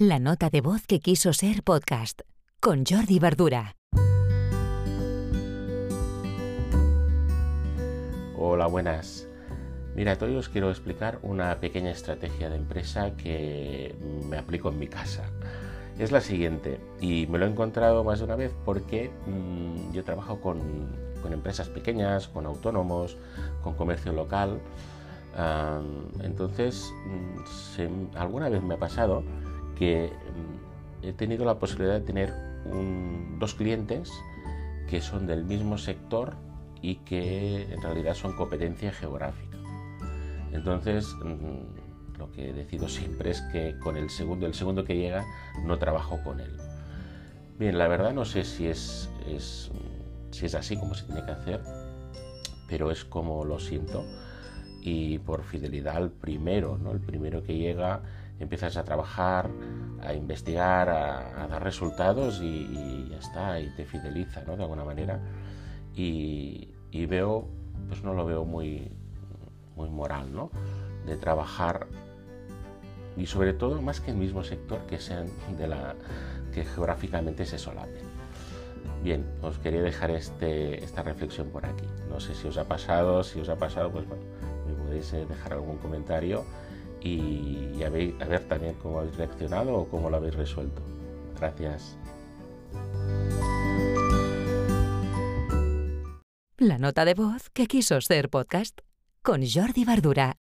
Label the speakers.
Speaker 1: La nota de voz que quiso ser podcast con Jordi Verdura.
Speaker 2: Hola, buenas. Mira, hoy os quiero explicar una pequeña estrategia de empresa que me aplico en mi casa. Es la siguiente, y me lo he encontrado más de una vez porque mmm, yo trabajo con, empresas pequeñas, con autónomos, con comercio local. Entonces, se, alguna vez me ha pasado que mm, he tenido la posibilidad de tener dos clientes que son del mismo sector y que en realidad son competencia geográfica. Entonces, mm, lo que decido siempre es que con el segundo, el segundo que llega, no trabajo con él. Bien, la verdad no sé si es, es, si es así como se tiene que hacer, pero es como lo siento. Y por fidelidad al primero, ¿no? El primero que llega empiezas a trabajar, a investigar, a, a dar resultados y, y, ya está, y te fideliza, ¿no? De alguna manera. Y, y, veo, pues no lo veo muy, muy moral, ¿no? De trabajar y sobre todo más que el mismo sector que sean de la que geográficamente se solapen. Bien, os quería dejar este, esta reflexión por aquí. No sé si os ha pasado, si os ha pasado, pues bueno, me podéis dejar algún comentario y a ver, a ver también cómo habéis reaccionado o cómo lo habéis resuelto. Gracias.
Speaker 1: La nota de voz que quiso ser podcast con Jordi Verdura.